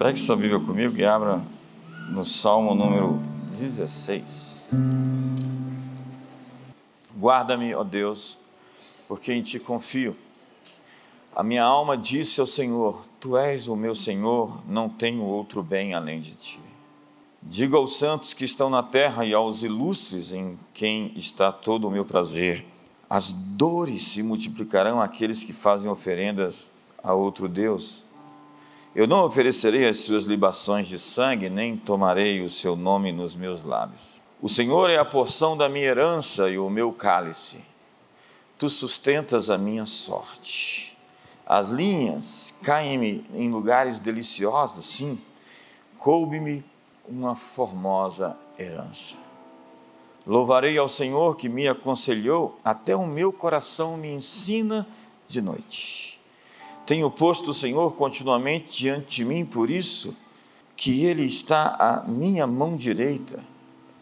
Pegue sua Bíblia comigo e abra no Salmo número 16. Guarda-me, ó Deus, porque em ti confio. A minha alma disse ao Senhor: Tu és o meu Senhor, não tenho outro bem além de ti. Diga aos santos que estão na terra e aos ilustres em quem está todo o meu prazer. As dores se multiplicarão àqueles que fazem oferendas a outro Deus. Eu não oferecerei as suas libações de sangue, nem tomarei o seu nome nos meus lábios. O Senhor é a porção da minha herança e o meu cálice. Tu sustentas a minha sorte. As linhas caem-me em lugares deliciosos, sim. Coube-me uma formosa herança. Louvarei ao Senhor que me aconselhou, até o meu coração me ensina de noite. Tenho posto o Senhor continuamente diante de mim, por isso que Ele está à minha mão direita.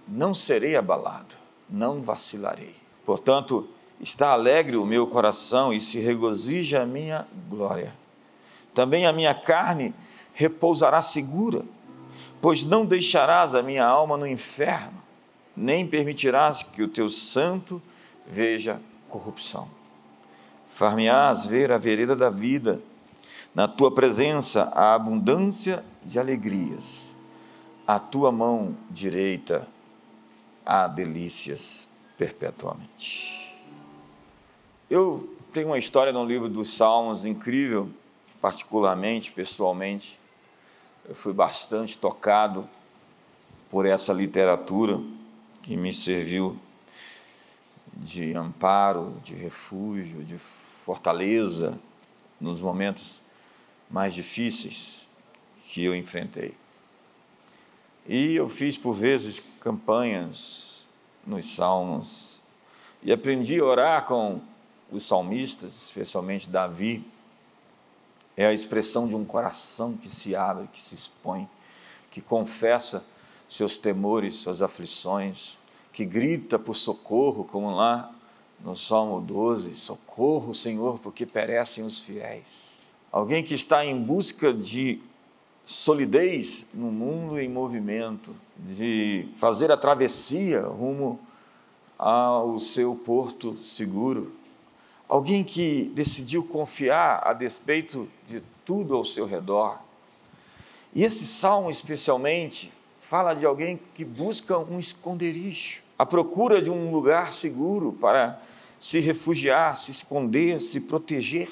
Não serei abalado, não vacilarei. Portanto, está alegre o meu coração e se regozija a minha glória. Também a minha carne repousará segura, pois não deixarás a minha alma no inferno, nem permitirás que o teu santo veja corrupção. Far-me-ás ver a vereda da vida, na tua presença a abundância de alegrias, a tua mão direita há delícias perpetuamente. Eu tenho uma história no livro dos Salmos incrível, particularmente, pessoalmente. Eu fui bastante tocado por essa literatura que me serviu de amparo, de refúgio, de fortaleza nos momentos mais difíceis que eu enfrentei. E eu fiz por vezes campanhas nos salmos e aprendi a orar com os salmistas, especialmente Davi. É a expressão de um coração que se abre, que se expõe, que confessa seus temores, suas aflições, que grita por socorro, como lá no Salmo 12: Socorro, Senhor, porque perecem os fiéis. Alguém que está em busca de solidez no mundo em movimento, de fazer a travessia rumo ao seu porto seguro. Alguém que decidiu confiar a despeito de tudo ao seu redor. E esse salmo, especialmente, fala de alguém que busca um esconderijo, a procura de um lugar seguro para se refugiar, se esconder, se proteger.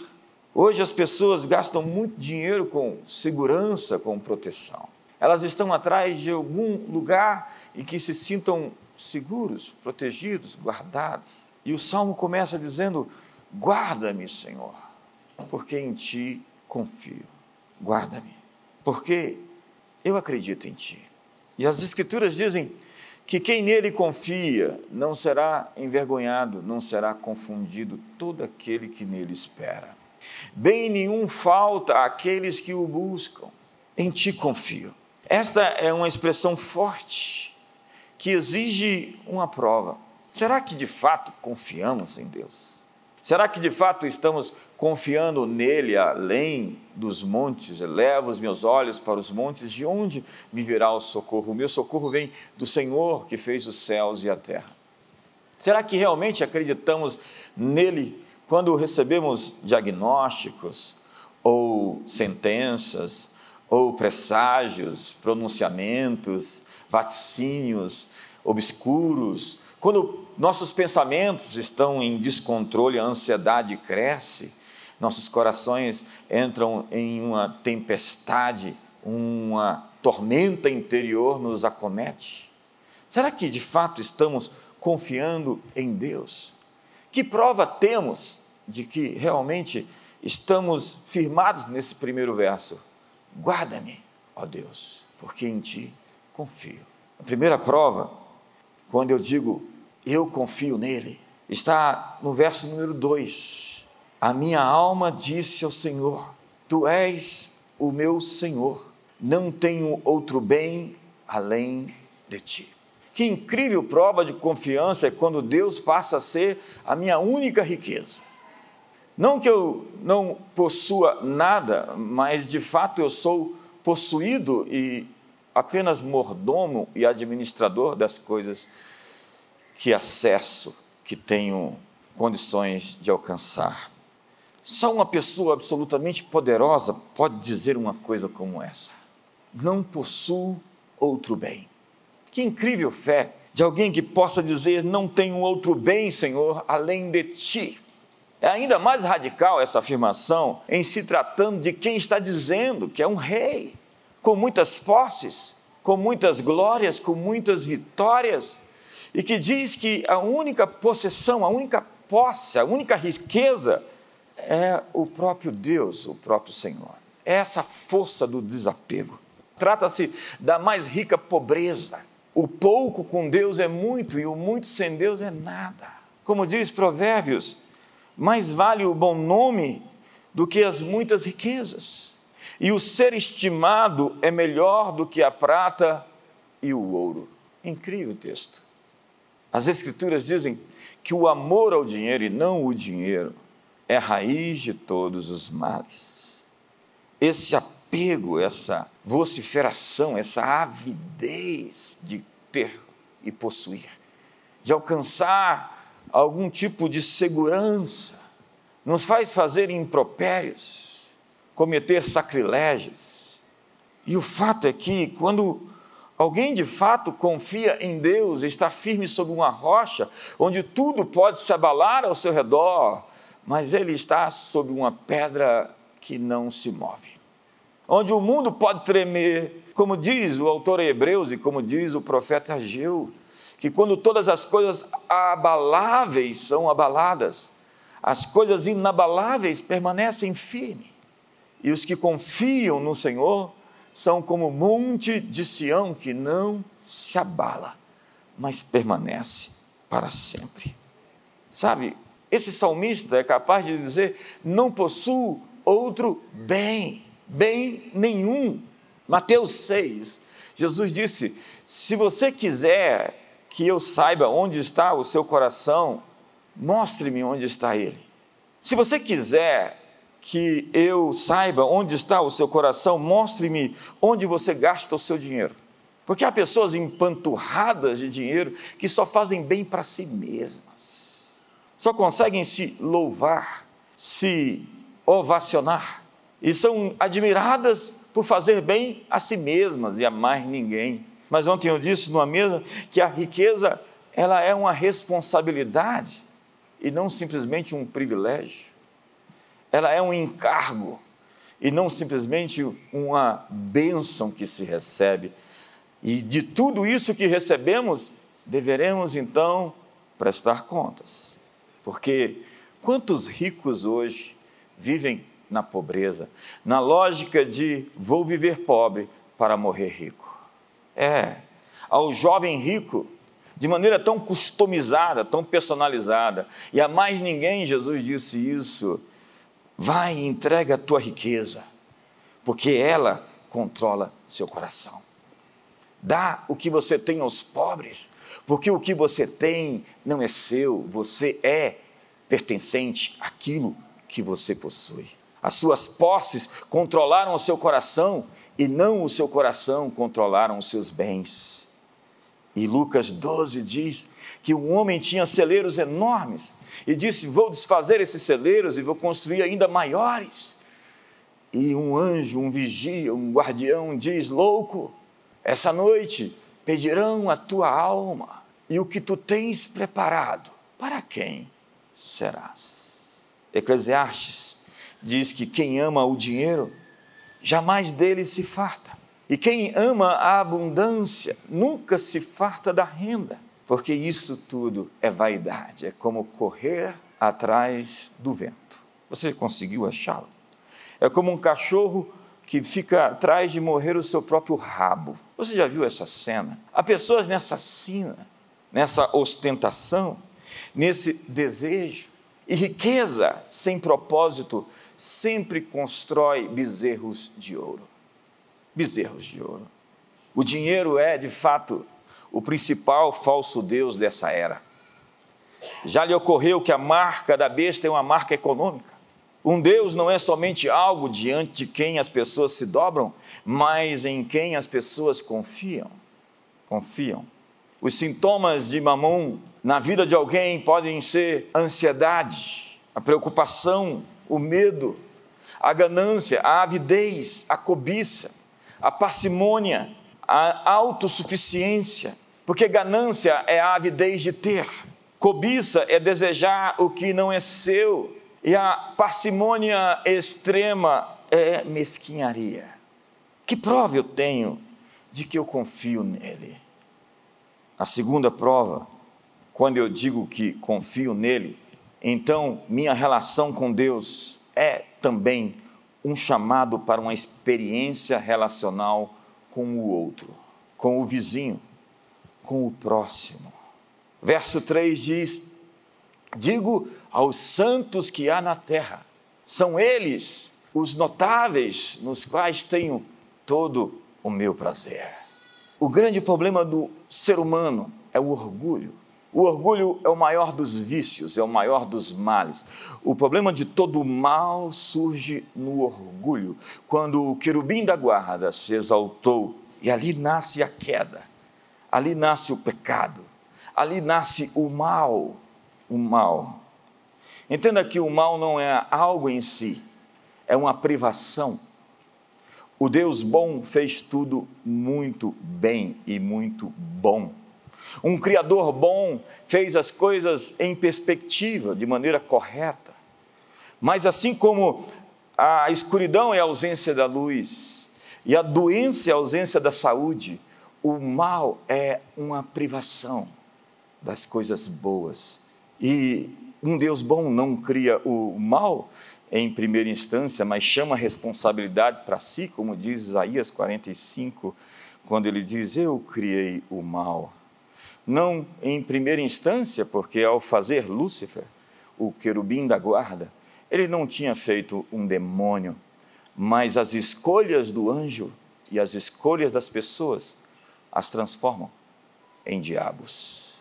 Hoje as pessoas gastam muito dinheiro com segurança, com proteção. Elas estão atrás de algum lugar e que se sintam seguros, protegidos, guardados. E o salmo começa dizendo: Guarda-me, Senhor, porque em ti confio. Guarda-me, porque eu acredito em ti. E as Escrituras dizem que quem nele confia não será envergonhado, não será confundido todo aquele que nele espera. Bem nenhum falta àqueles que o buscam. Em ti confio. Esta é uma expressão forte que exige uma prova. Será que de fato confiamos em Deus? Será que de fato estamos confiando nele além dos montes? Elevo os meus olhos para os montes, de onde me virá o socorro? O meu socorro vem do Senhor que fez os céus e a terra. Será que realmente acreditamos nele quando recebemos diagnósticos ou sentenças ou presságios, pronunciamentos, vaticínios obscuros? Quando nossos pensamentos estão em descontrole, a ansiedade cresce, nossos corações entram em uma tempestade, uma tormenta interior nos acomete. Será que de fato estamos confiando em Deus? Que prova temos de que realmente estamos firmados nesse primeiro verso? Guarda-me, ó Deus, porque em ti confio. A primeira prova, quando eu digo eu confio nele. Está no verso número 2. A minha alma disse ao Senhor: Tu és o meu Senhor, não tenho outro bem além de ti. Que incrível prova de confiança é quando Deus passa a ser a minha única riqueza. Não que eu não possua nada, mas de fato eu sou possuído e apenas mordomo e administrador das coisas que acesso, que tenho condições de alcançar. Só uma pessoa absolutamente poderosa pode dizer uma coisa como essa: Não possuo outro bem. Que incrível fé de alguém que possa dizer: Não tenho outro bem, Senhor, além de ti. É ainda mais radical essa afirmação em se tratando de quem está dizendo que é um rei, com muitas posses, com muitas glórias, com muitas vitórias, e que diz que a única possessão, a única posse, a única riqueza é o próprio Deus, o próprio Senhor. É essa força do desapego. Trata-se da mais rica pobreza. O pouco com Deus é muito e o muito sem Deus é nada. Como diz Provérbios, mais vale o bom nome do que as muitas riquezas. E o ser estimado é melhor do que a prata e o ouro. Incrível texto. As Escrituras dizem que o amor ao dinheiro e não o dinheiro é a raiz de todos os males. Esse apego, essa vociferação, essa avidez de ter e possuir, de alcançar algum tipo de segurança, nos faz fazer impropérios, cometer sacrilégios. E o fato é que, quando alguém de fato confia em Deus, está firme sobre uma rocha, onde tudo pode se abalar ao seu redor, mas ele está sob uma pedra que não se move. Onde o mundo pode tremer, como diz o autor Hebreus e como diz o profeta Ageu, que quando todas as coisas abaláveis são abaladas, as coisas inabaláveis permanecem firmes. E os que confiam no Senhor são como o monte de Sião que não se abala, mas permanece para sempre. Sabe, esse salmista é capaz de dizer: não possuo outro bem, bem nenhum. Mateus 6, Jesus disse: se você quiser que eu saiba onde está o seu coração, mostre-me onde está ele. Se você quiser que eu saiba onde está o seu coração, mostre-me onde você gasta o seu dinheiro. Porque há pessoas empanturradas de dinheiro que só fazem bem para si mesmas só conseguem se louvar, se ovacionar e são admiradas por fazer bem a si mesmas e a mais ninguém. Mas ontem eu disse numa mesa que a riqueza ela é uma responsabilidade e não simplesmente um privilégio. Ela é um encargo e não simplesmente uma bênção que se recebe. E de tudo isso que recebemos, deveremos então prestar contas. Porque quantos ricos hoje vivem na pobreza, na lógica de vou viver pobre para morrer rico? É, ao jovem rico, de maneira tão customizada, tão personalizada, e a mais ninguém Jesus disse isso. Vai e entrega a tua riqueza, porque ela controla seu coração. Dá o que você tem aos pobres, porque o que você tem não é seu, você é pertencente àquilo que você possui. As suas posses controlaram o seu coração e não o seu coração controlaram os seus bens. E Lucas 12 diz que o homem tinha celeiros enormes e disse: Vou desfazer esses celeiros e vou construir ainda maiores. E um anjo, um vigia, um guardião diz: Louco, essa noite pedirão a tua alma e o que tu tens preparado, para quem serás? Eclesiastes diz que quem ama o dinheiro, jamais dele se farta. E quem ama a abundância, nunca se farta da renda, porque isso tudo é vaidade, é como correr atrás do vento. Você conseguiu achá-lo? É como um cachorro que fica atrás de morrer o seu próprio rabo. Você já viu essa cena? Há pessoas nessa sina, nessa ostentação, nesse desejo. E riqueza sem propósito sempre constrói bezerros de ouro. Bezerros de ouro. O dinheiro é, de fato, o principal falso Deus dessa era. Já lhe ocorreu que a marca da besta é uma marca econômica. Um Deus não é somente algo diante de quem as pessoas se dobram, mas em quem as pessoas confiam. Confiam. Os sintomas de mamon na vida de alguém podem ser ansiedade, a preocupação, o medo, a ganância, a avidez, a cobiça, a parcimônia, a autossuficiência, porque ganância é a avidez de ter, cobiça é desejar o que não é seu, e a parcimônia extrema é mesquinharia. Que prova eu tenho de que eu confio nele? A segunda prova, quando eu digo que confio nele, então minha relação com Deus é também um chamado para uma experiência relacional com o outro, com o vizinho, com o próximo. Verso 3 diz: Digo aos santos que há na terra. São eles os notáveis nos quais tenho todo o meu prazer. O grande problema do ser humano é o orgulho. O orgulho é o maior dos vícios, é o maior dos males. O problema de todo mal surge no orgulho, quando o querubim da guarda se exaltou e ali nasce a queda, ali nasce o pecado, ali nasce o mal, o mal. Entenda que o mal não é algo em si, é uma privação. O Deus bom fez tudo muito bem e muito bom. Um Criador bom fez as coisas em perspectiva, de maneira correta. Mas assim como a escuridão é a ausência da luz e a doença é a ausência da saúde, o mal é uma privação das coisas boas. E um Deus bom não cria o mal em primeira instância, mas chama a responsabilidade para si, como diz Isaías 45, quando ele diz: Eu criei o mal. Não em primeira instância, porque ao fazer Lúcifer, o querubim da guarda, ele não tinha feito um demônio, mas as escolhas do anjo e as escolhas das pessoas as transformam em diabos.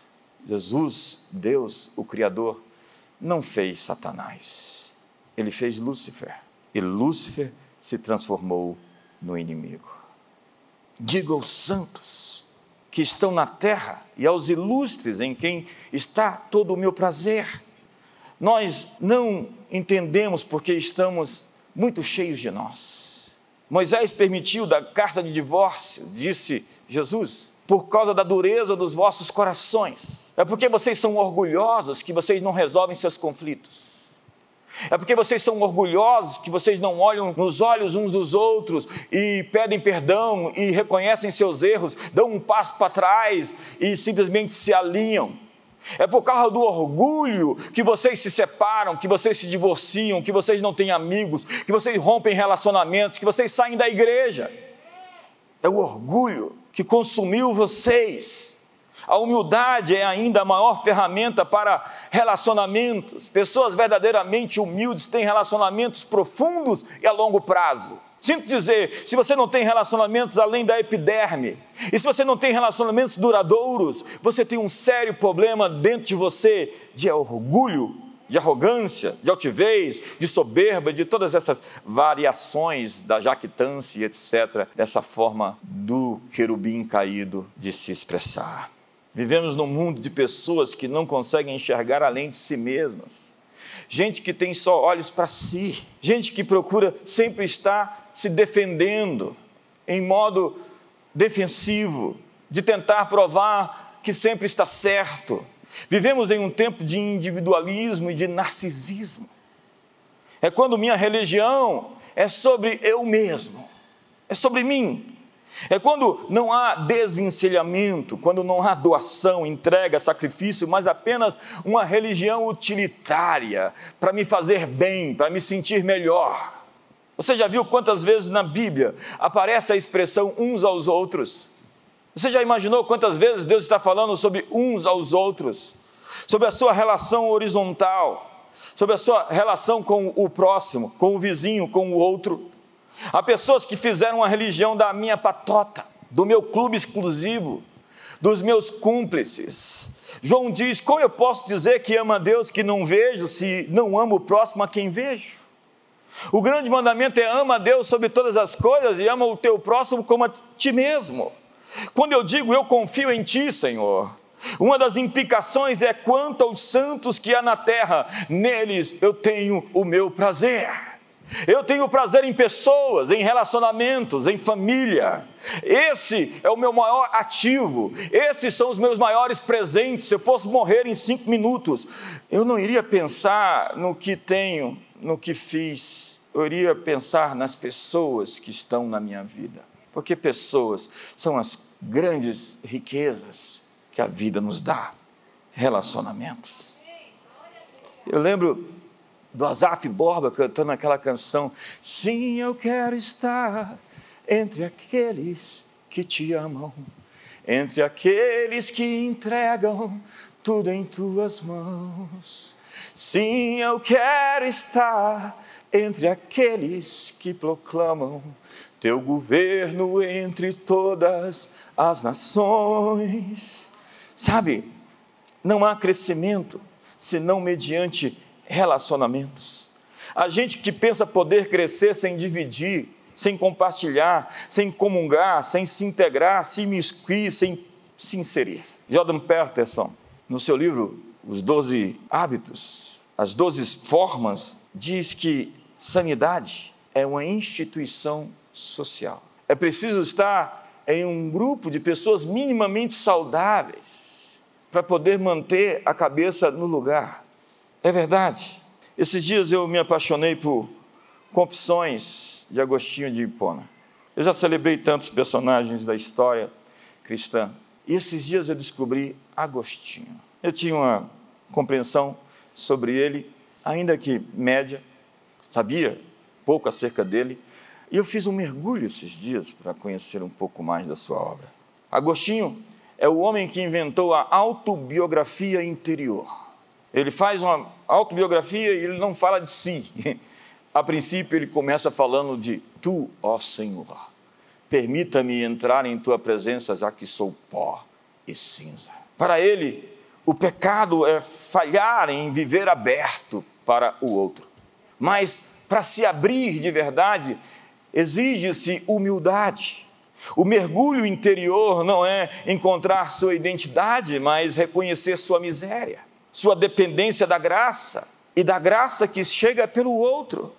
Jesus, Deus, o Criador, não fez Satanás, ele fez Lúcifer. E Lúcifer se transformou no inimigo. Diga aos santos que estão na terra e aos ilustres em quem está todo o meu prazer. Nós não entendemos porque estamos muito cheios de nós. Moisés permitiu da carta de divórcio, disse Jesus, por causa da dureza dos vossos corações. É porque vocês são orgulhosos que vocês não resolvem seus conflitos. É porque vocês são orgulhosos que vocês não olham nos olhos uns dos outros e pedem perdão e reconhecem seus erros, dão um passo para trás e simplesmente se alinham. É por causa do orgulho que vocês se separam, que vocês se divorciam, que vocês não têm amigos, que vocês rompem relacionamentos, que vocês saem da igreja. É o orgulho que consumiu vocês. A humildade é ainda a maior ferramenta para relacionamentos. Pessoas verdadeiramente humildes têm relacionamentos profundos e a longo prazo. Sinto dizer, se você não tem relacionamentos além da epiderme, e se você não tem relacionamentos duradouros, você tem um sério problema dentro de você de orgulho, de arrogância, de altivez, de soberba, de todas essas variações da jactância, etc., dessa forma do querubim caído de se expressar. Vivemos num mundo de pessoas que não conseguem enxergar além de si mesmas. Gente que tem só olhos para si. Gente que procura sempre estar se defendendo em modo defensivo, de tentar provar que sempre está certo. Vivemos em um tempo de individualismo e de narcisismo. É quando minha religião é sobre eu mesmo, é sobre mim, é quando não há desvencilhamento, quando não há doação, entrega, sacrifício, mas apenas uma religião utilitária para me fazer bem, para me sentir melhor. Você já viu quantas vezes na Bíblia aparece a expressão uns aos outros? Você já imaginou quantas vezes Deus está falando sobre uns aos outros? Sobre a sua relação horizontal, sobre a sua relação com o próximo, com o vizinho, com o outro? Há pessoas que fizeram a religião da minha patota, do meu clube exclusivo, dos meus cúmplices. João diz: Como eu posso dizer que amo a Deus que não vejo, se não amo o próximo a quem vejo? O grande mandamento é ama a Deus sobre todas as coisas e ama o teu próximo como a ti mesmo. Quando eu digo eu confio em ti, Senhor, uma das implicações é quanto aos santos que há na terra, neles eu tenho o meu prazer. Eu tenho prazer em pessoas, em relacionamentos, em família. Esse é o meu maior ativo. Esses são os meus maiores presentes. Se eu fosse morrer em cinco minutos, eu não iria pensar no que tenho, no que fiz. Eu iria pensar nas pessoas que estão na minha vida. Porque pessoas são as grandes riquezas que a vida nos dá. Relacionamentos. Eu lembro do Azaf Borba cantando aquela canção: Sim, eu quero estar entre aqueles que te amam, entre aqueles que entregam tudo em tuas mãos. Sim, eu quero estar entre aqueles que proclamam teu governo entre todas as nações. Sabe, não há crescimento senão mediante relacionamentos. A gente que pensa poder crescer sem dividir, sem compartilhar, sem comungar, sem se integrar, se imiscuir, sem se inserir. Jordan Peterson, no seu livro Os Doze Hábitos, as Doze Formas, diz que sanidade é uma instituição social. É preciso estar em um grupo de pessoas minimamente saudáveis para poder manter a cabeça no lugar. É verdade. Esses dias eu me apaixonei por Confissões de Agostinho de Hipona. Eu já celebrei tantos personagens da história cristã. E esses dias eu descobri Agostinho. Eu tinha uma compreensão sobre ele, ainda que média, sabia pouco acerca dele, e eu fiz um mergulho esses dias para conhecer um pouco mais da sua obra. Agostinho é o homem que inventou a autobiografia interior. Ele faz uma autobiografia e ele não fala de si. A princípio, ele começa falando de Tu, ó Senhor, permita-me entrar em tua presença, já que sou pó e cinza. Para ele, o pecado é falhar em viver aberto para o outro. Mas para se abrir de verdade, exige-se humildade. O mergulho interior não é encontrar sua identidade, mas reconhecer sua miséria sua dependência da graça e da graça que chega pelo outro.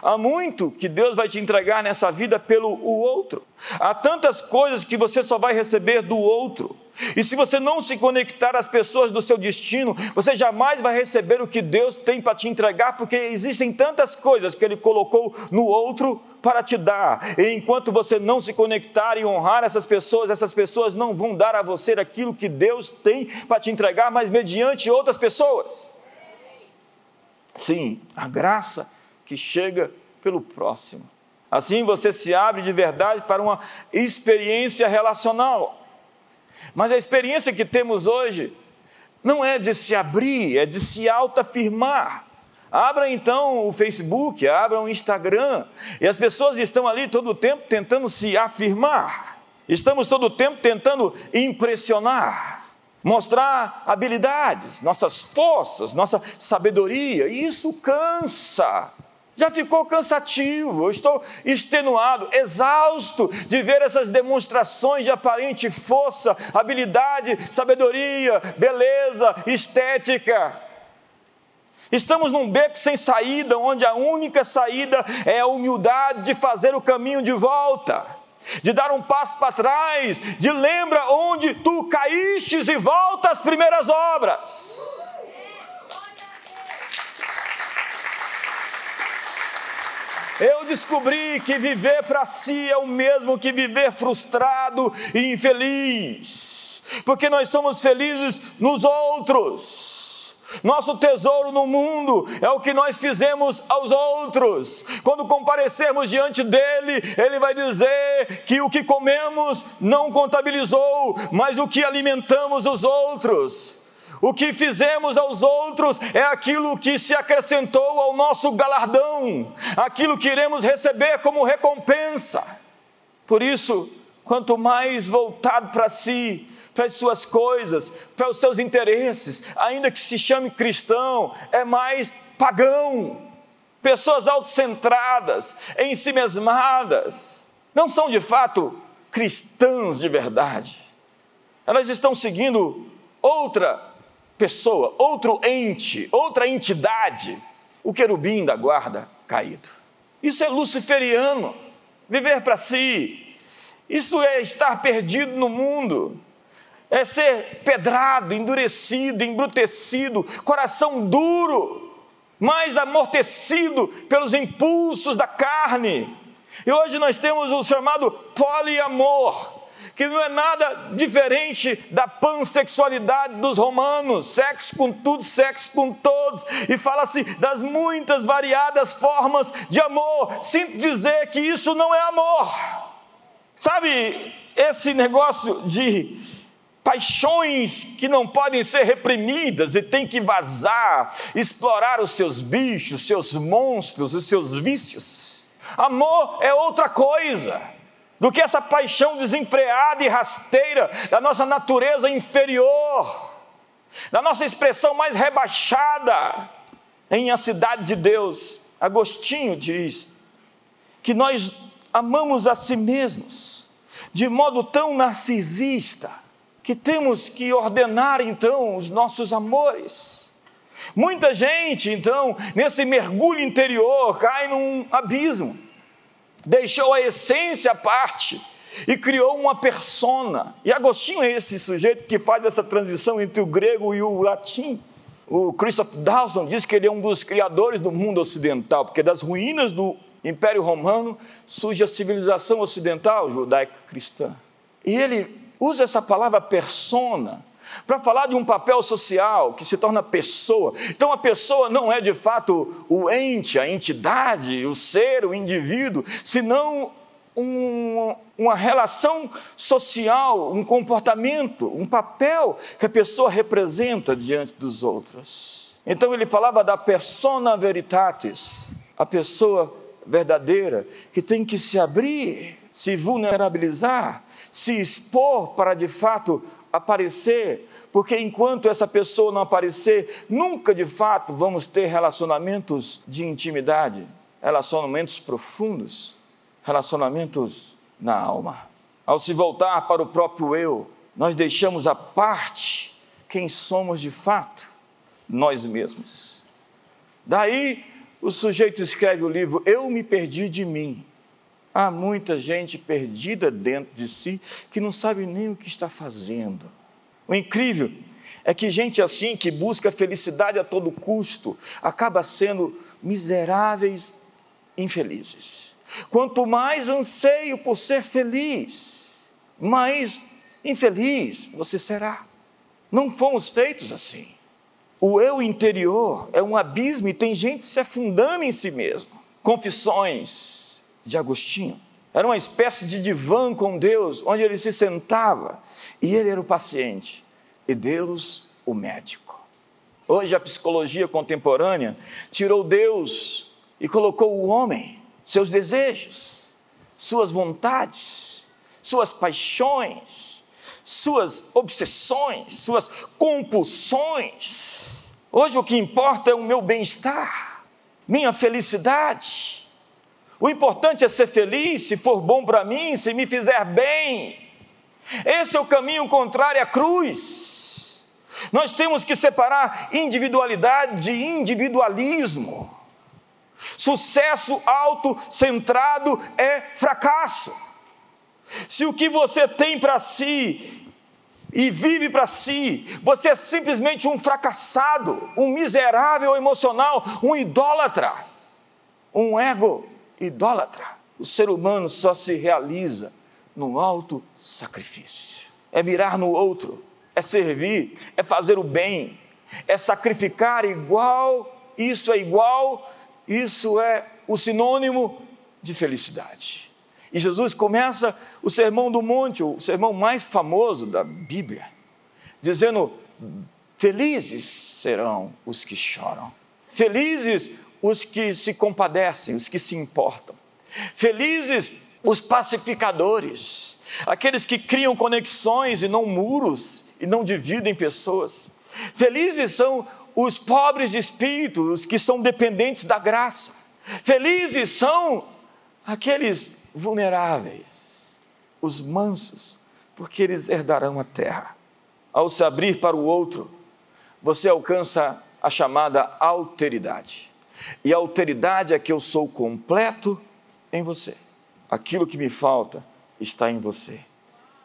Há muito que Deus vai te entregar nessa vida pelo o outro. Há tantas coisas que você só vai receber do outro. E se você não se conectar às pessoas do seu destino, você jamais vai receber o que Deus tem para te entregar, porque existem tantas coisas que Ele colocou no outro para te dar. E enquanto você não se conectar e honrar essas pessoas, essas pessoas não vão dar a você aquilo que Deus tem para te entregar, mas mediante outras pessoas. Sim, a graça que chega pelo próximo. Assim você se abre de verdade para uma experiência relacional. Mas a experiência que temos hoje não é de se abrir, é de se autoafirmar. Abra então o Facebook, abra o Instagram, e as pessoas estão ali todo o tempo tentando se afirmar. Estamos todo o tempo tentando impressionar, mostrar habilidades, nossas forças, nossa sabedoria, e isso cansa já ficou cansativo, estou extenuado, exausto de ver essas demonstrações de aparente força, habilidade, sabedoria, beleza, estética. Estamos num beco sem saída, onde a única saída é a humildade de fazer o caminho de volta, de dar um passo para trás, de lembra onde tu caístes e volta às primeiras obras. Eu descobri que viver para si é o mesmo que viver frustrado e infeliz, porque nós somos felizes nos outros. Nosso tesouro no mundo é o que nós fizemos aos outros. Quando comparecermos diante dele, ele vai dizer que o que comemos não contabilizou, mas o que alimentamos os outros. O que fizemos aos outros é aquilo que se acrescentou ao nosso galardão, aquilo que iremos receber como recompensa. Por isso, quanto mais voltado para si, para as suas coisas, para os seus interesses, ainda que se chame cristão, é mais pagão. pessoas autocentradas, em si mesmadas, não são de fato cristãs de verdade. Elas estão seguindo outra pessoa, outro ente, outra entidade, o querubim da guarda caído. Isso é luciferiano, viver para si. Isso é estar perdido no mundo é ser pedrado, endurecido, embrutecido, coração duro, mais amortecido pelos impulsos da carne. E hoje nós temos o chamado poliamor, que não é nada diferente da pansexualidade dos romanos, sexo com tudo, sexo com todos, e fala-se das muitas variadas formas de amor. Sinto dizer que isso não é amor. Sabe, esse negócio de paixões que não podem ser reprimidas e tem que vazar, explorar os seus bichos, seus monstros, os seus vícios. Amor é outra coisa do que essa paixão desenfreada e rasteira da nossa natureza inferior, da nossa expressão mais rebaixada. Em A Cidade de Deus, Agostinho diz que nós amamos a si mesmos de modo tão narcisista que temos que ordenar então os nossos amores. Muita gente, então, nesse mergulho interior, cai num abismo, deixou a essência à parte e criou uma persona. E Agostinho é esse sujeito que faz essa transição entre o grego e o latim. O Christoph Dawson diz que ele é um dos criadores do mundo ocidental, porque das ruínas do Império Romano surge a civilização ocidental judaica cristã. E ele usa essa palavra persona para falar de um papel social que se torna pessoa. Então a pessoa não é de fato o ente, a entidade, o ser, o indivíduo, senão um, uma relação social, um comportamento, um papel que a pessoa representa diante dos outros. Então ele falava da persona veritatis, a pessoa verdadeira que tem que se abrir, se vulnerabilizar se expor para de fato aparecer, porque enquanto essa pessoa não aparecer, nunca de fato vamos ter relacionamentos de intimidade, relacionamentos profundos, relacionamentos na alma. Ao se voltar para o próprio eu, nós deixamos à parte quem somos de fato, nós mesmos. Daí o sujeito escreve o livro Eu me perdi de mim. Há muita gente perdida dentro de si que não sabe nem o que está fazendo. O incrível é que gente assim, que busca felicidade a todo custo, acaba sendo miseráveis, infelizes. Quanto mais anseio por ser feliz, mais infeliz você será. Não fomos feitos assim. O eu interior é um abismo e tem gente se afundando em si mesmo. Confissões, de Agostinho. Era uma espécie de divã com Deus, onde ele se sentava e ele era o paciente e Deus o médico. Hoje a psicologia contemporânea tirou Deus e colocou o homem, seus desejos, suas vontades, suas paixões, suas obsessões, suas compulsões. Hoje o que importa é o meu bem-estar, minha felicidade o importante é ser feliz, se for bom para mim, se me fizer bem. Esse é o caminho contrário à cruz. Nós temos que separar individualidade de individualismo. Sucesso autocentrado é fracasso. Se o que você tem para si e vive para si, você é simplesmente um fracassado, um miserável emocional, um idólatra, um ego idólatra. O ser humano só se realiza no alto sacrifício. É mirar no outro, é servir, é fazer o bem, é sacrificar igual, isso é igual, isso é o sinônimo de felicidade. E Jesus começa o Sermão do Monte, o sermão mais famoso da Bíblia, dizendo: Felizes serão os que choram, felizes os que se compadecem, os que se importam. Felizes os pacificadores, aqueles que criam conexões e não muros e não dividem pessoas. Felizes são os pobres de espírito, os que são dependentes da graça. Felizes são aqueles vulneráveis, os mansos, porque eles herdarão a terra. Ao se abrir para o outro, você alcança a chamada alteridade. E a alteridade é que eu sou completo em você. Aquilo que me falta está em você.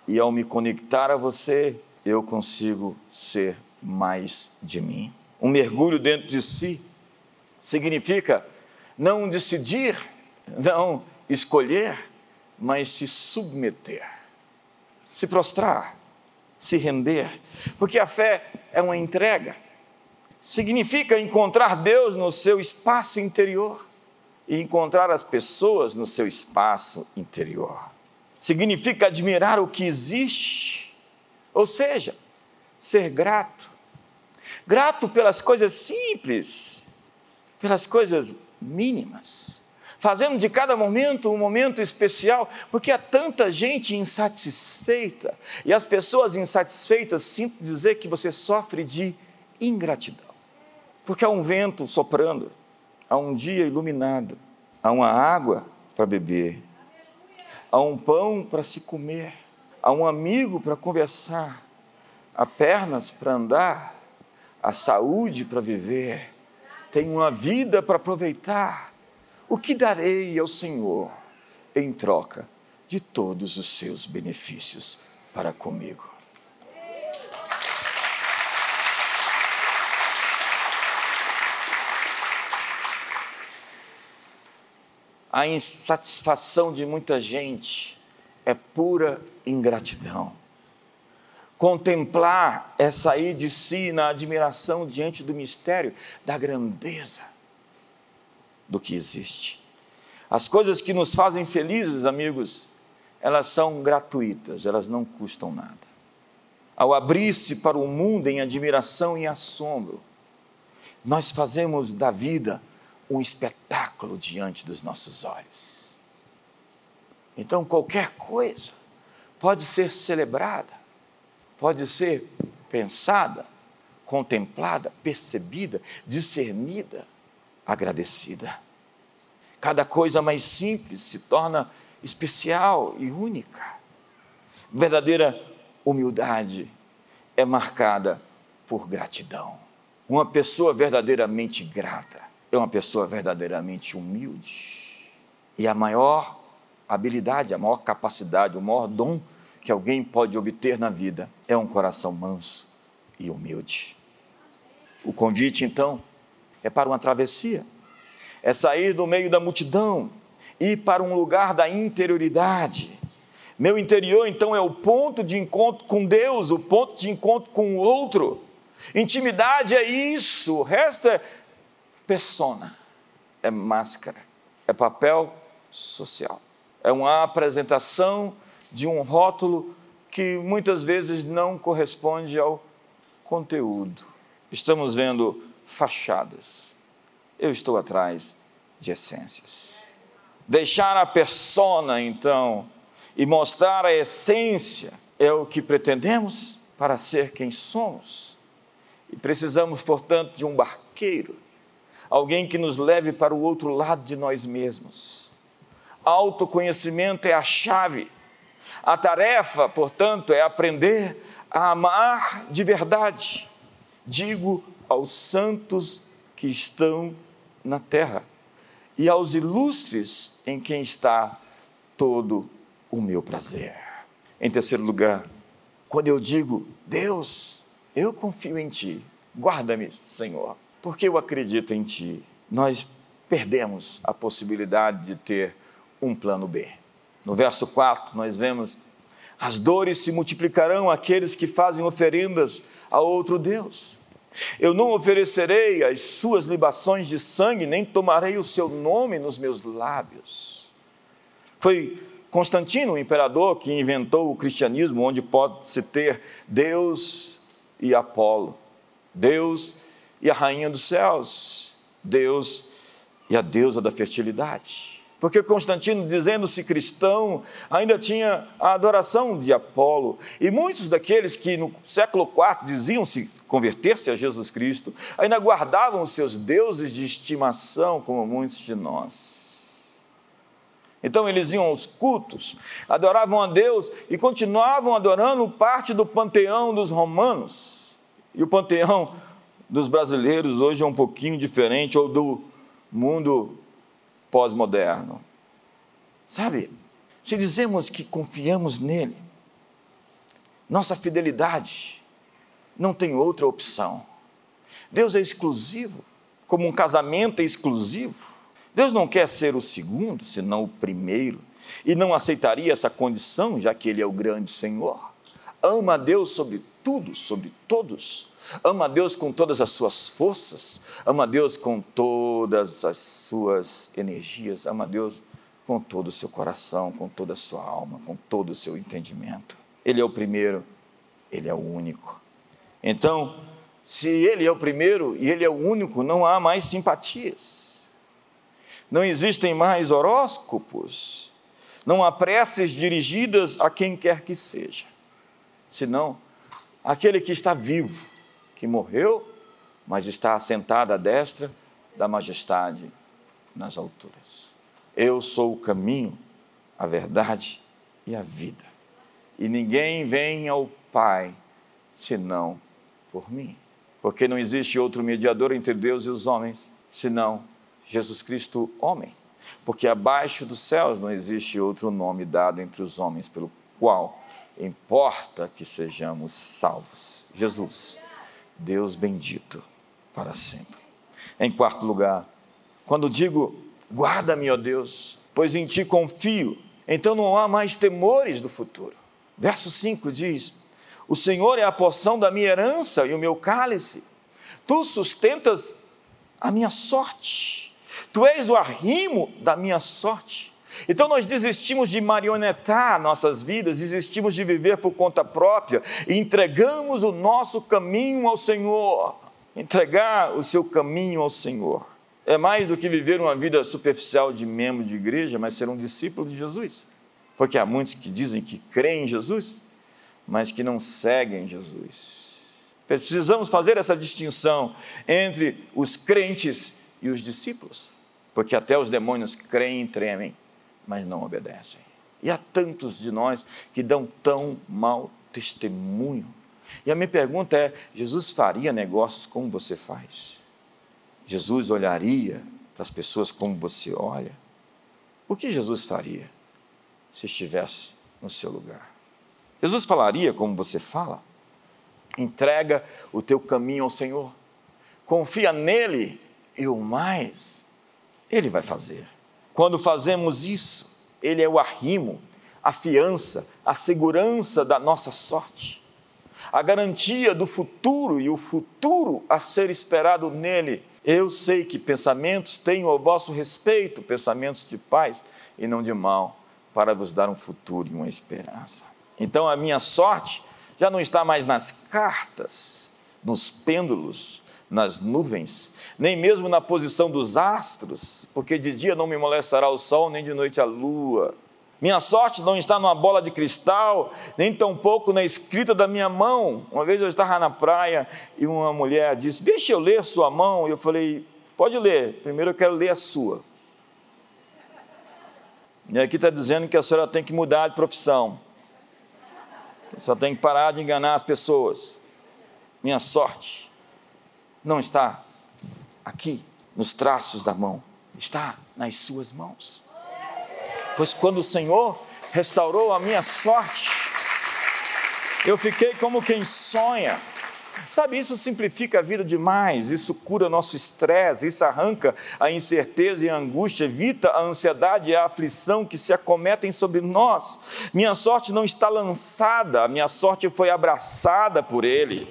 E ao me conectar a você, eu consigo ser mais de mim. Um mergulho dentro de si significa não decidir, não escolher, mas se submeter, se prostrar, se render, porque a fé é uma entrega. Significa encontrar Deus no seu espaço interior e encontrar as pessoas no seu espaço interior. Significa admirar o que existe, ou seja, ser grato. Grato pelas coisas simples, pelas coisas mínimas, fazendo de cada momento um momento especial, porque há tanta gente insatisfeita, e as pessoas insatisfeitas sinto dizer que você sofre de ingratidão, porque há um vento soprando, há um dia iluminado, há uma água para beber, há um pão para se comer, há um amigo para conversar, há pernas para andar, há saúde para viver tenho uma vida para aproveitar. O que darei ao Senhor em troca de todos os seus benefícios para comigo? A insatisfação de muita gente é pura ingratidão. Contemplar é sair de si na admiração diante do mistério da grandeza do que existe. As coisas que nos fazem felizes, amigos, elas são gratuitas, elas não custam nada. Ao abrir-se para o mundo em admiração e assombro, nós fazemos da vida um espetáculo diante dos nossos olhos. Então, qualquer coisa pode ser celebrada pode ser pensada, contemplada, percebida, discernida, agradecida. Cada coisa mais simples se torna especial e única. Verdadeira humildade é marcada por gratidão. Uma pessoa verdadeiramente grata é uma pessoa verdadeiramente humilde. E a maior habilidade, a maior capacidade, o maior dom que alguém pode obter na vida é um coração manso e humilde. O convite, então, é para uma travessia, é sair do meio da multidão, ir para um lugar da interioridade. Meu interior, então, é o ponto de encontro com Deus, o ponto de encontro com o outro. Intimidade é isso, o resto é persona, é máscara, é papel social, é uma apresentação de um rótulo que muitas vezes não corresponde ao conteúdo. Estamos vendo fachadas. Eu estou atrás de essências. Deixar a persona, então, e mostrar a essência é o que pretendemos para ser quem somos. E precisamos, portanto, de um barqueiro, alguém que nos leve para o outro lado de nós mesmos. Autoconhecimento é a chave a tarefa, portanto, é aprender a amar de verdade. Digo aos santos que estão na terra e aos ilustres em quem está todo o meu prazer. Em terceiro lugar, quando eu digo, Deus, eu confio em Ti, guarda-me, Senhor, porque eu acredito em Ti, nós perdemos a possibilidade de ter um plano B. No verso 4, nós vemos: as dores se multiplicarão àqueles que fazem oferendas a outro Deus. Eu não oferecerei as suas libações de sangue, nem tomarei o seu nome nos meus lábios. Foi Constantino, o imperador, que inventou o cristianismo, onde pode-se ter Deus e Apolo, Deus e a rainha dos céus, Deus e a deusa da fertilidade porque Constantino, dizendo-se cristão, ainda tinha a adoração de Apolo. E muitos daqueles que no século IV diziam-se converter-se a Jesus Cristo, ainda guardavam os seus deuses de estimação, como muitos de nós. Então eles iam aos cultos, adoravam a Deus e continuavam adorando parte do panteão dos romanos. E o panteão dos brasileiros hoje é um pouquinho diferente, ou do mundo pós-moderno. Sabe, se dizemos que confiamos nele, nossa fidelidade não tem outra opção. Deus é exclusivo, como um casamento é exclusivo. Deus não quer ser o segundo, senão o primeiro, e não aceitaria essa condição, já que Ele é o grande Senhor. Ama a Deus sobre tudo, sobre todos. Ama a Deus com todas as suas forças, ama a Deus com todas as suas energias, ama a Deus com todo o seu coração, com toda a sua alma, com todo o seu entendimento. Ele é o primeiro, ele é o único. Então, se ele é o primeiro e ele é o único, não há mais simpatias. Não existem mais horóscopos. Não há preces dirigidas a quem quer que seja, senão aquele que está vivo, que morreu, mas está assentado à destra da majestade nas alturas. Eu sou o caminho, a verdade e a vida. E ninguém vem ao Pai senão por mim. Porque não existe outro mediador entre Deus e os homens, senão Jesus Cristo, homem. Porque abaixo dos céus não existe outro nome dado entre os homens pelo qual importa que sejamos salvos. Jesus, Deus bendito para sempre. Em quarto lugar, quando digo, guarda-me, ó Deus, pois em ti confio, então não há mais temores do futuro. Verso 5 diz: o Senhor é a porção da minha herança e o meu cálice. Tu sustentas a minha sorte. Tu és o arrimo da minha sorte. Então nós desistimos de marionetar nossas vidas, desistimos de viver por conta própria e entregamos o nosso caminho ao Senhor. Entregar o seu caminho ao Senhor é mais do que viver uma vida superficial de membro de igreja, mas ser um discípulo de Jesus. Porque há muitos que dizem que creem em Jesus, mas que não seguem Jesus. Precisamos fazer essa distinção entre os crentes e os discípulos, porque até os demônios creem e tremem, mas não obedecem. E há tantos de nós que dão tão mau testemunho. E a minha pergunta é: Jesus faria negócios como você faz? Jesus olharia para as pessoas como você olha? O que Jesus faria se estivesse no seu lugar? Jesus falaria como você fala? Entrega o teu caminho ao Senhor, confia nele e o mais ele vai fazer. Quando fazemos isso, ele é o arrimo, a fiança, a segurança da nossa sorte, a garantia do futuro e o futuro a ser esperado nele. Eu sei que pensamentos tenho ao vosso respeito, pensamentos de paz e não de mal, para vos dar um futuro e uma esperança. Então a minha sorte já não está mais nas cartas, nos pêndulos, nas nuvens, nem mesmo na posição dos astros, porque de dia não me molestará o sol, nem de noite a lua. Minha sorte não está numa bola de cristal, nem tampouco na escrita da minha mão. Uma vez eu estava na praia e uma mulher disse: Deixa eu ler sua mão. E eu falei: Pode ler, primeiro eu quero ler a sua. E aqui está dizendo que a senhora tem que mudar de profissão. Só tem que parar de enganar as pessoas. Minha sorte não está aqui nos traços da mão, está nas suas mãos. Pois quando o Senhor restaurou a minha sorte, eu fiquei como quem sonha Sabe, isso simplifica a vida demais, isso cura nosso estresse, isso arranca a incerteza e a angústia, evita a ansiedade e a aflição que se acometem sobre nós. Minha sorte não está lançada, minha sorte foi abraçada por Ele.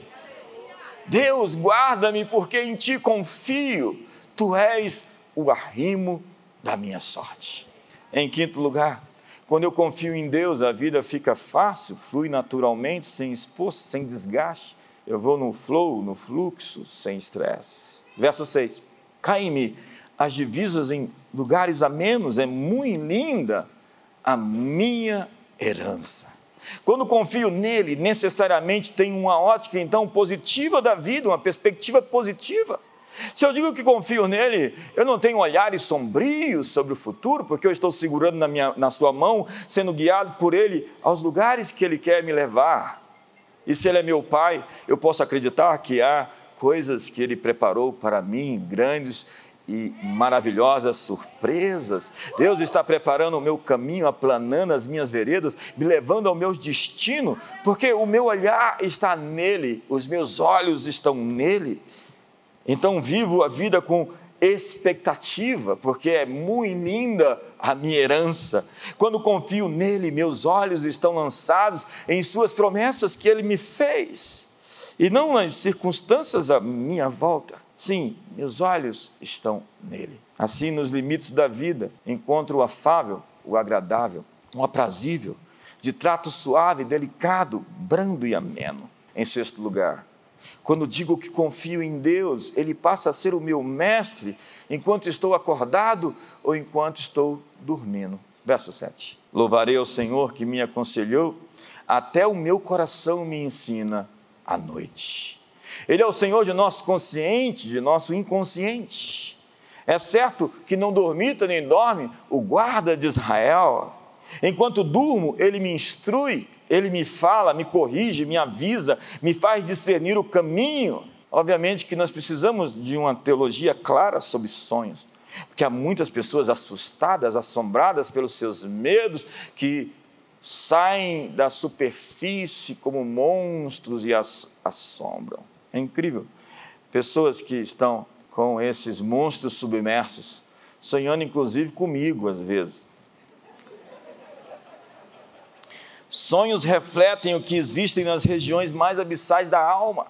Deus, guarda-me, porque em Ti confio, Tu és o arrimo da minha sorte. Em quinto lugar, quando eu confio em Deus, a vida fica fácil, flui naturalmente, sem esforço, sem desgaste eu vou no flow, no fluxo, sem estresse. Verso 6: Caem-me as divisas em lugares a menos, é muito linda a minha herança. Quando confio nele, necessariamente tenho uma ótica então positiva da vida, uma perspectiva positiva. Se eu digo que confio nele, eu não tenho olhares sombrios sobre o futuro, porque eu estou segurando na, minha, na sua mão, sendo guiado por ele aos lugares que ele quer me levar. E se ele é meu pai, eu posso acreditar que há coisas que ele preparou para mim, grandes e maravilhosas surpresas. Deus está preparando o meu caminho, aplanando as minhas veredas, me levando ao meu destino, porque o meu olhar está nele, os meus olhos estão nele. Então vivo a vida com expectativa, porque é muito linda a minha herança. Quando confio nele, meus olhos estão lançados em suas promessas que ele me fez, e não nas circunstâncias à minha volta. Sim, meus olhos estão nele. Assim, nos limites da vida, encontro o afável, o agradável, o aprazível, de trato suave, delicado, brando e ameno. Em sexto lugar, quando digo que confio em Deus, Ele passa a ser o meu mestre enquanto estou acordado ou enquanto estou dormindo. Verso 7. Louvarei ao Senhor que me aconselhou, até o meu coração me ensina à noite. Ele é o Senhor de nosso consciente, de nosso inconsciente. É certo que não dormita nem dorme o guarda de Israel. Enquanto durmo, ele me instrui ele me fala, me corrige, me avisa, me faz discernir o caminho. Obviamente que nós precisamos de uma teologia clara sobre sonhos, porque há muitas pessoas assustadas, assombradas pelos seus medos, que saem da superfície como monstros e as assombram. É incrível. Pessoas que estão com esses monstros submersos, sonhando inclusive comigo às vezes. Sonhos refletem o que existe nas regiões mais abissais da alma.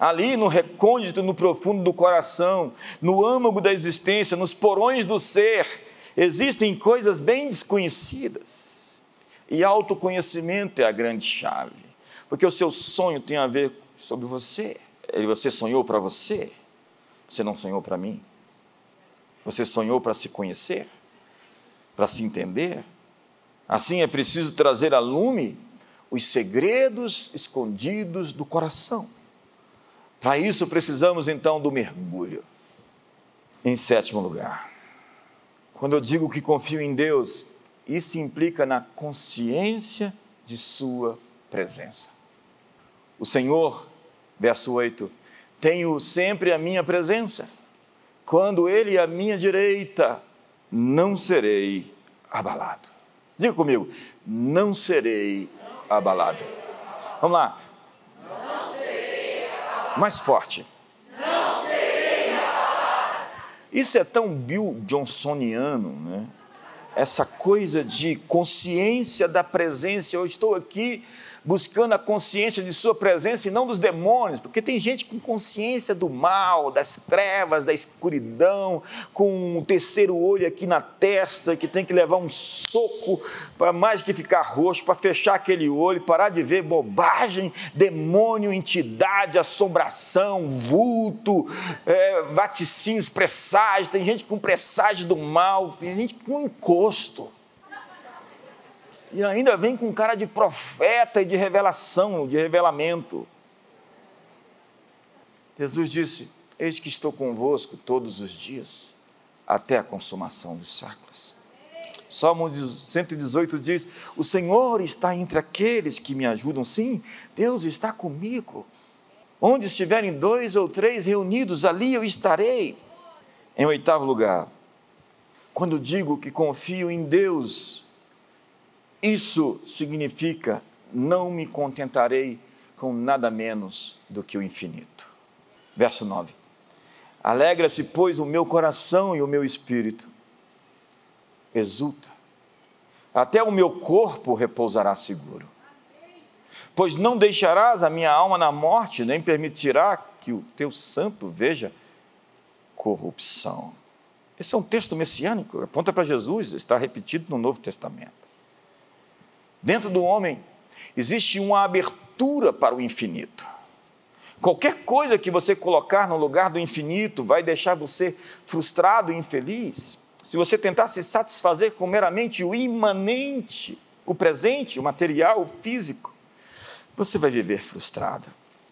Ali no recôndito, no profundo do coração, no âmago da existência, nos porões do ser, existem coisas bem desconhecidas. E autoconhecimento é a grande chave, porque o seu sonho tem a ver sobre você. Você sonhou para você, você não sonhou para mim. Você sonhou para se conhecer, para se entender, Assim é preciso trazer a lume os segredos escondidos do coração. Para isso precisamos então do mergulho. Em sétimo lugar, quando eu digo que confio em Deus, isso implica na consciência de Sua presença. O Senhor, verso 8, tenho sempre a minha presença. Quando Ele a minha direita, não serei abalado. Diga comigo, não serei abalado. Vamos lá. Mais forte. Isso é tão Bill Johnsoniano, né? Essa coisa de consciência da presença. Eu estou aqui buscando a consciência de sua presença e não dos demônios, porque tem gente com consciência do mal, das trevas, da escuridão, com um terceiro olho aqui na testa, que tem que levar um soco para mais que ficar roxo, para fechar aquele olho, parar de ver bobagem, demônio, entidade, assombração, vulto, é, vaticínios, presságios, tem gente com presságio do mal, tem gente com encosto e ainda vem com cara de profeta e de revelação, de revelamento. Jesus disse: Eis que estou convosco todos os dias, até a consumação dos séculos. Salmo 118 diz: O Senhor está entre aqueles que me ajudam. Sim, Deus está comigo. Onde estiverem dois ou três reunidos, ali eu estarei. Em oitavo lugar, quando digo que confio em Deus, isso significa não me contentarei com nada menos do que o infinito. Verso 9. Alegra-se, pois, o meu coração e o meu espírito. Exulta. Até o meu corpo repousará seguro. Pois não deixarás a minha alma na morte, nem permitirá que o teu santo veja corrupção. Esse é um texto messiânico, aponta para Jesus, está repetido no Novo Testamento. Dentro do homem existe uma abertura para o infinito. Qualquer coisa que você colocar no lugar do infinito vai deixar você frustrado e infeliz. se você tentar se satisfazer com meramente o imanente, o presente, o material, o físico, você vai viver frustrado.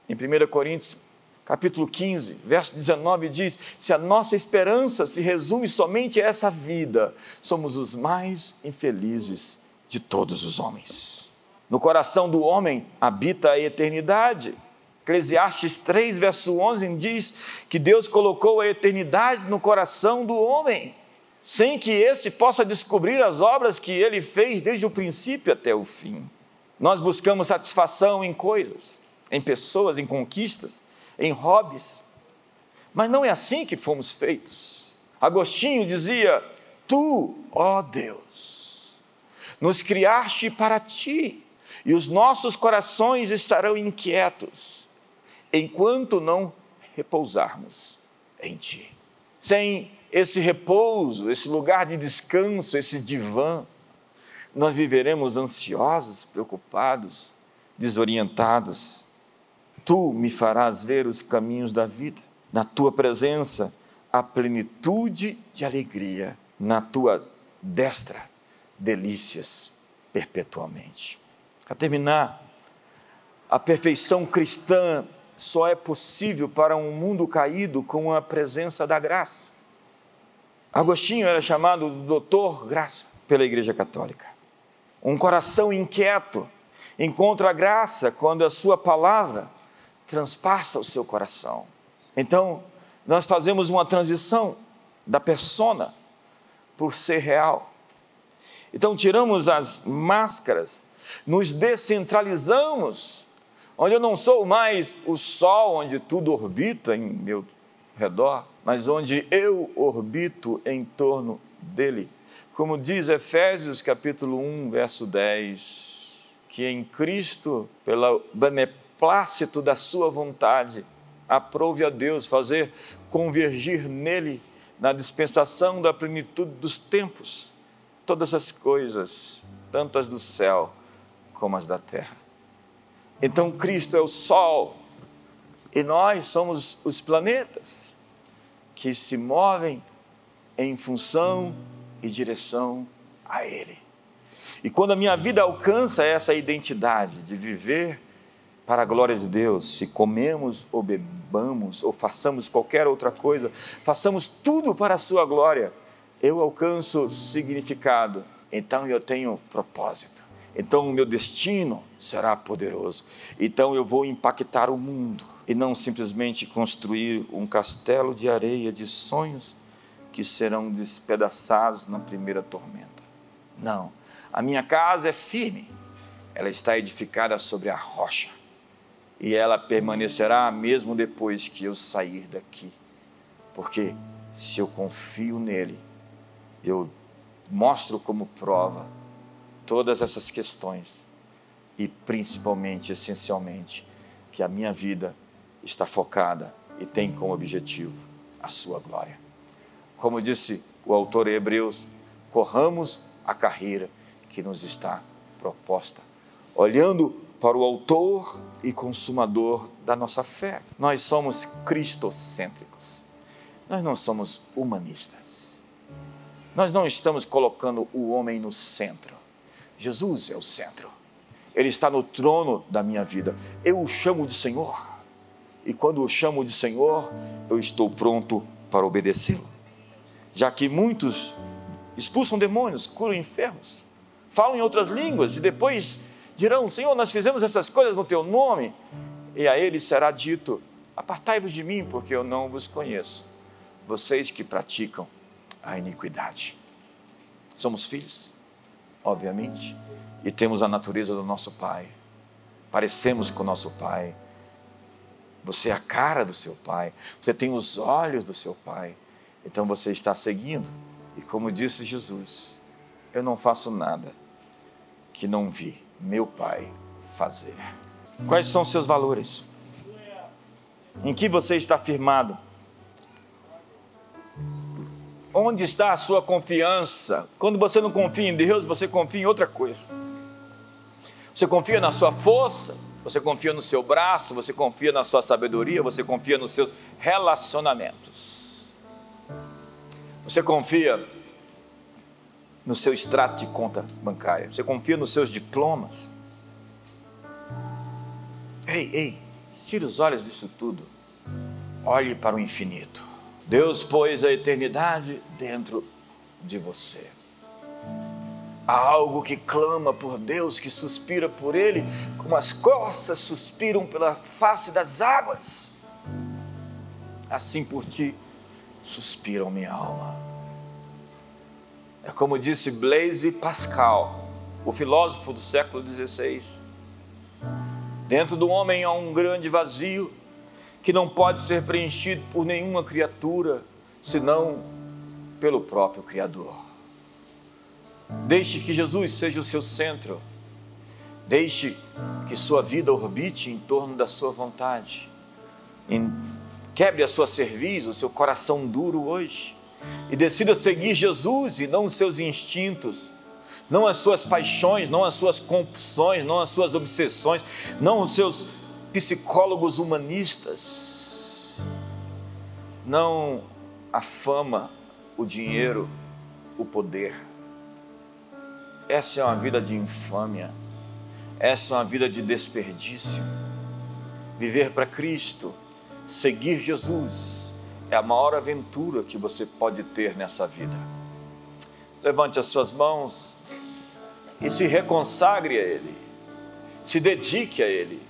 Em 1 Coríntios, capítulo 15, verso 19 diz: "Se a nossa esperança se resume somente a essa vida, somos os mais infelizes de todos os homens." No coração do homem habita a eternidade. Eclesiastes 3, verso 11 diz que Deus colocou a eternidade no coração do homem sem que este possa descobrir as obras que ele fez desde o princípio até o fim. Nós buscamos satisfação em coisas, em pessoas, em conquistas, em hobbies, mas não é assim que fomos feitos. Agostinho dizia: Tu, ó Deus, nos criaste para ti, e os nossos corações estarão inquietos enquanto não repousarmos em ti. Sem esse repouso, esse lugar de descanso, esse divã, nós viveremos ansiosos, preocupados, desorientados. Tu me farás ver os caminhos da vida. Na tua presença, a plenitude de alegria. Na tua destra, delícias perpetuamente. A terminar, a perfeição cristã só é possível para um mundo caído com a presença da graça. Agostinho era chamado doutor graça pela Igreja Católica. Um coração inquieto encontra graça quando a sua palavra transpassa o seu coração. Então, nós fazemos uma transição da persona por ser real. Então, tiramos as máscaras, nos descentralizamos, onde eu não sou mais o sol onde tudo orbita em meu redor, mas onde eu orbito em torno dele. Como diz Efésios capítulo 1, verso 10, que em Cristo, pelo beneplácito da sua vontade, aprove a Deus fazer convergir nele, na dispensação da plenitude dos tempos, todas as coisas, tanto as do céu como as da terra. Então Cristo é o sol e nós somos os planetas que se movem em função e direção a Ele. E quando a minha vida alcança essa identidade de viver para a glória de Deus, se comemos ou bebamos ou façamos qualquer outra coisa, façamos tudo para a Sua glória, eu alcanço significado, então eu tenho propósito. Então o meu destino será poderoso. Então eu vou impactar o mundo e não simplesmente construir um castelo de areia de sonhos que serão despedaçados na primeira tormenta. Não, a minha casa é firme, ela está edificada sobre a rocha e ela permanecerá mesmo depois que eu sair daqui, porque se eu confio nele, eu mostro como prova todas essas questões e principalmente, essencialmente, que a minha vida está focada e tem como objetivo a sua glória. Como disse o autor Hebreus, corramos a carreira que nos está proposta, olhando para o autor e consumador da nossa fé. Nós somos cristocêntricos. Nós não somos humanistas. Nós não estamos colocando o homem no centro. Jesus é o centro. Ele está no trono da minha vida. Eu o chamo de Senhor e quando o chamo de Senhor, eu estou pronto para obedecê-lo. Já que muitos expulsam demônios, curam enfermos, falam em outras línguas e depois dirão: Senhor, nós fizemos essas coisas no teu nome. E a eles será dito: Apartai-vos de mim, porque eu não vos conheço, vocês que praticam a iniquidade. Somos filhos, obviamente, e temos a natureza do nosso Pai, parecemos com o nosso Pai você é a cara do seu pai, você tem os olhos do seu pai. Então você está seguindo. E como disse Jesus, eu não faço nada que não vi meu pai fazer. Quais são seus valores? Em que você está firmado? Onde está a sua confiança? Quando você não confia em Deus, você confia em outra coisa. Você confia na sua força, você confia no seu braço, você confia na sua sabedoria, você confia nos seus relacionamentos. Você confia no seu extrato de conta bancária, você confia nos seus diplomas. Ei, ei, tire os olhos disso tudo. Olhe para o infinito. Deus pôs a eternidade dentro de você. Há algo que clama por Deus, que suspira por Ele, como as corças suspiram pela face das águas. Assim por ti suspiram minha alma. É como disse Blaise Pascal, o filósofo do século XVI. Dentro do homem há um grande vazio que não pode ser preenchido por nenhuma criatura, senão pelo próprio Criador. Deixe que Jesus seja o seu centro. Deixe que sua vida orbite em torno da sua vontade. Quebre a sua cerviz, o seu coração duro hoje. E decida seguir Jesus e não os seus instintos, não as suas paixões, não as suas compulsões, não as suas obsessões, não os seus psicólogos humanistas, não a fama, o dinheiro, o poder. Essa é uma vida de infâmia, essa é uma vida de desperdício. Viver para Cristo, seguir Jesus, é a maior aventura que você pode ter nessa vida. Levante as suas mãos e se reconsagre a Ele, se dedique a Ele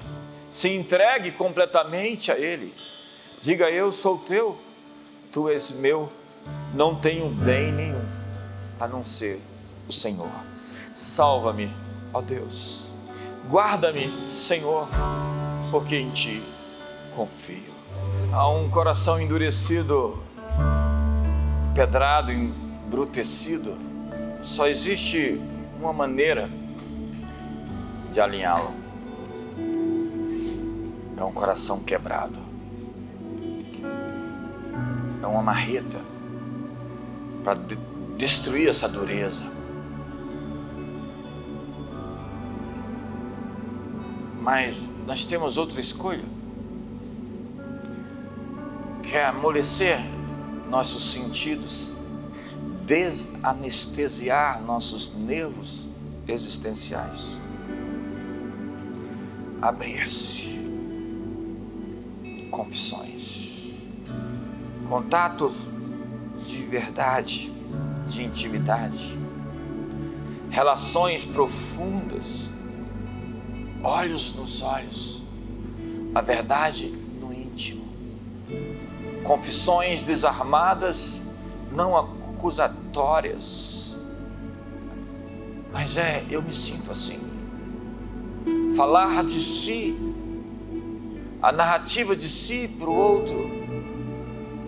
se entregue completamente a Ele. Diga: Eu sou teu, tu és meu, não tenho bem nenhum a não ser o Senhor. Salva-me, ó Deus. Guarda-me, Senhor, porque em ti confio. Há um coração endurecido, pedrado, embrutecido. Só existe uma maneira de alinhá-lo é um coração quebrado. É uma marreta para de destruir essa dureza. Mas nós temos outra escolha. Que é amolecer nossos sentidos, desanestesiar nossos nervos existenciais. Abrir-se confissões, contatos de verdade, de intimidade, relações profundas, olhos nos olhos, a verdade no íntimo, confissões desarmadas, não acusatórias, mas é, eu me sinto assim. Falar de si a narrativa de si para o outro,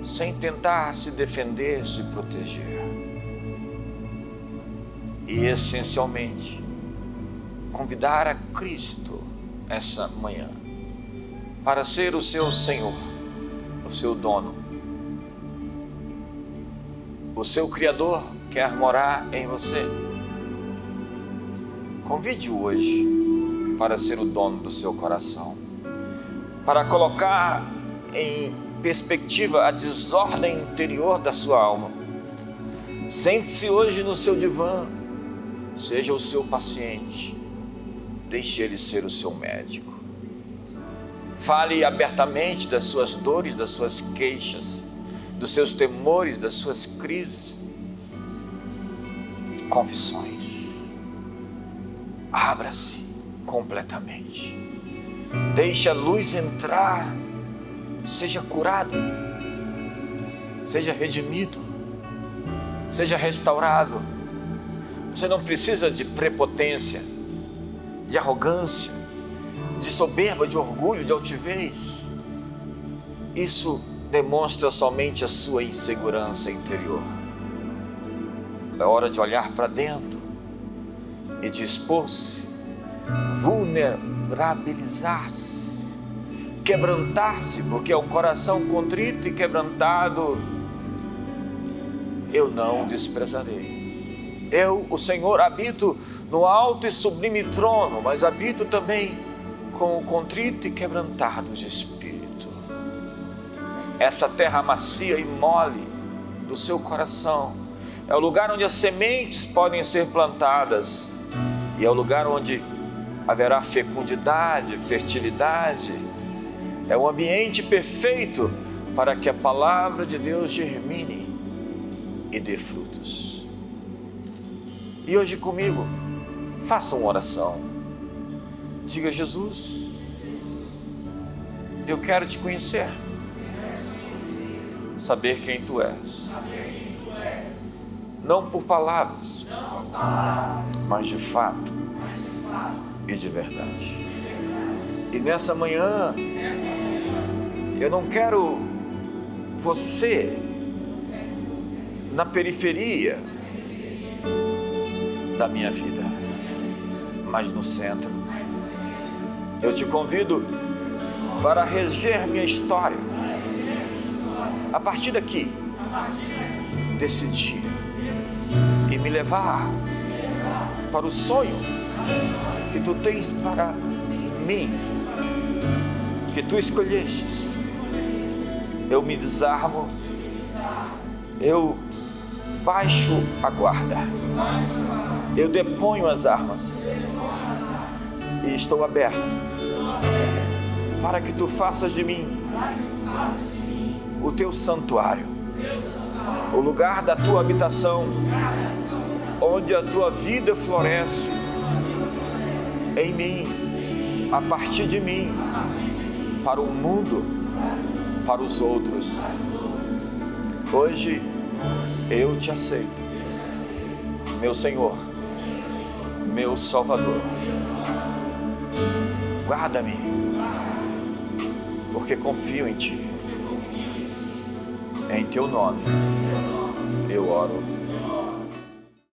sem tentar se defender, se proteger. E essencialmente, convidar a Cristo essa manhã para ser o seu Senhor, o seu dono. O seu Criador quer morar em você. Convide-o hoje para ser o dono do seu coração para colocar em perspectiva a desordem interior da sua alma. Sente-se hoje no seu divã, seja o seu paciente, deixe ele ser o seu médico. Fale abertamente das suas dores, das suas queixas, dos seus temores, das suas crises. Confissões. Abra-se completamente. Deixe a luz entrar. Seja curado. Seja redimido. Seja restaurado. Você não precisa de prepotência, de arrogância, de soberba, de orgulho, de altivez. Isso demonstra somente a sua insegurança interior. É hora de olhar para dentro e dispor-se vulnerabilizar-se, quebrantar-se, porque é um coração contrito e quebrantado, eu não desprezarei. Eu, o Senhor, habito no alto e sublime trono, mas habito também com o contrito e quebrantado de espírito. Essa terra macia e mole do seu coração é o lugar onde as sementes podem ser plantadas e é o lugar onde haverá fecundidade, fertilidade. É o ambiente perfeito para que a palavra de Deus germine e dê frutos. E hoje comigo, faça uma oração. Diga, Jesus, eu quero te conhecer, saber quem tu és. Não por palavras, mas de fato e de verdade. E nessa manhã, eu não quero você na periferia da minha vida, mas no centro. Eu te convido para reger minha história. A partir daqui, decidir e me levar para o sonho que tu tens para mim, que tu escolhestes. Eu me desarmo, eu baixo a guarda, eu deponho as armas e estou aberto para que tu faças de mim o teu santuário, o lugar da tua habitação, onde a tua vida floresce em mim, a partir de mim, para o mundo, para os outros. Hoje eu te aceito, meu Senhor, meu Salvador. Guarda-me, porque confio em Ti. Em Teu nome eu oro.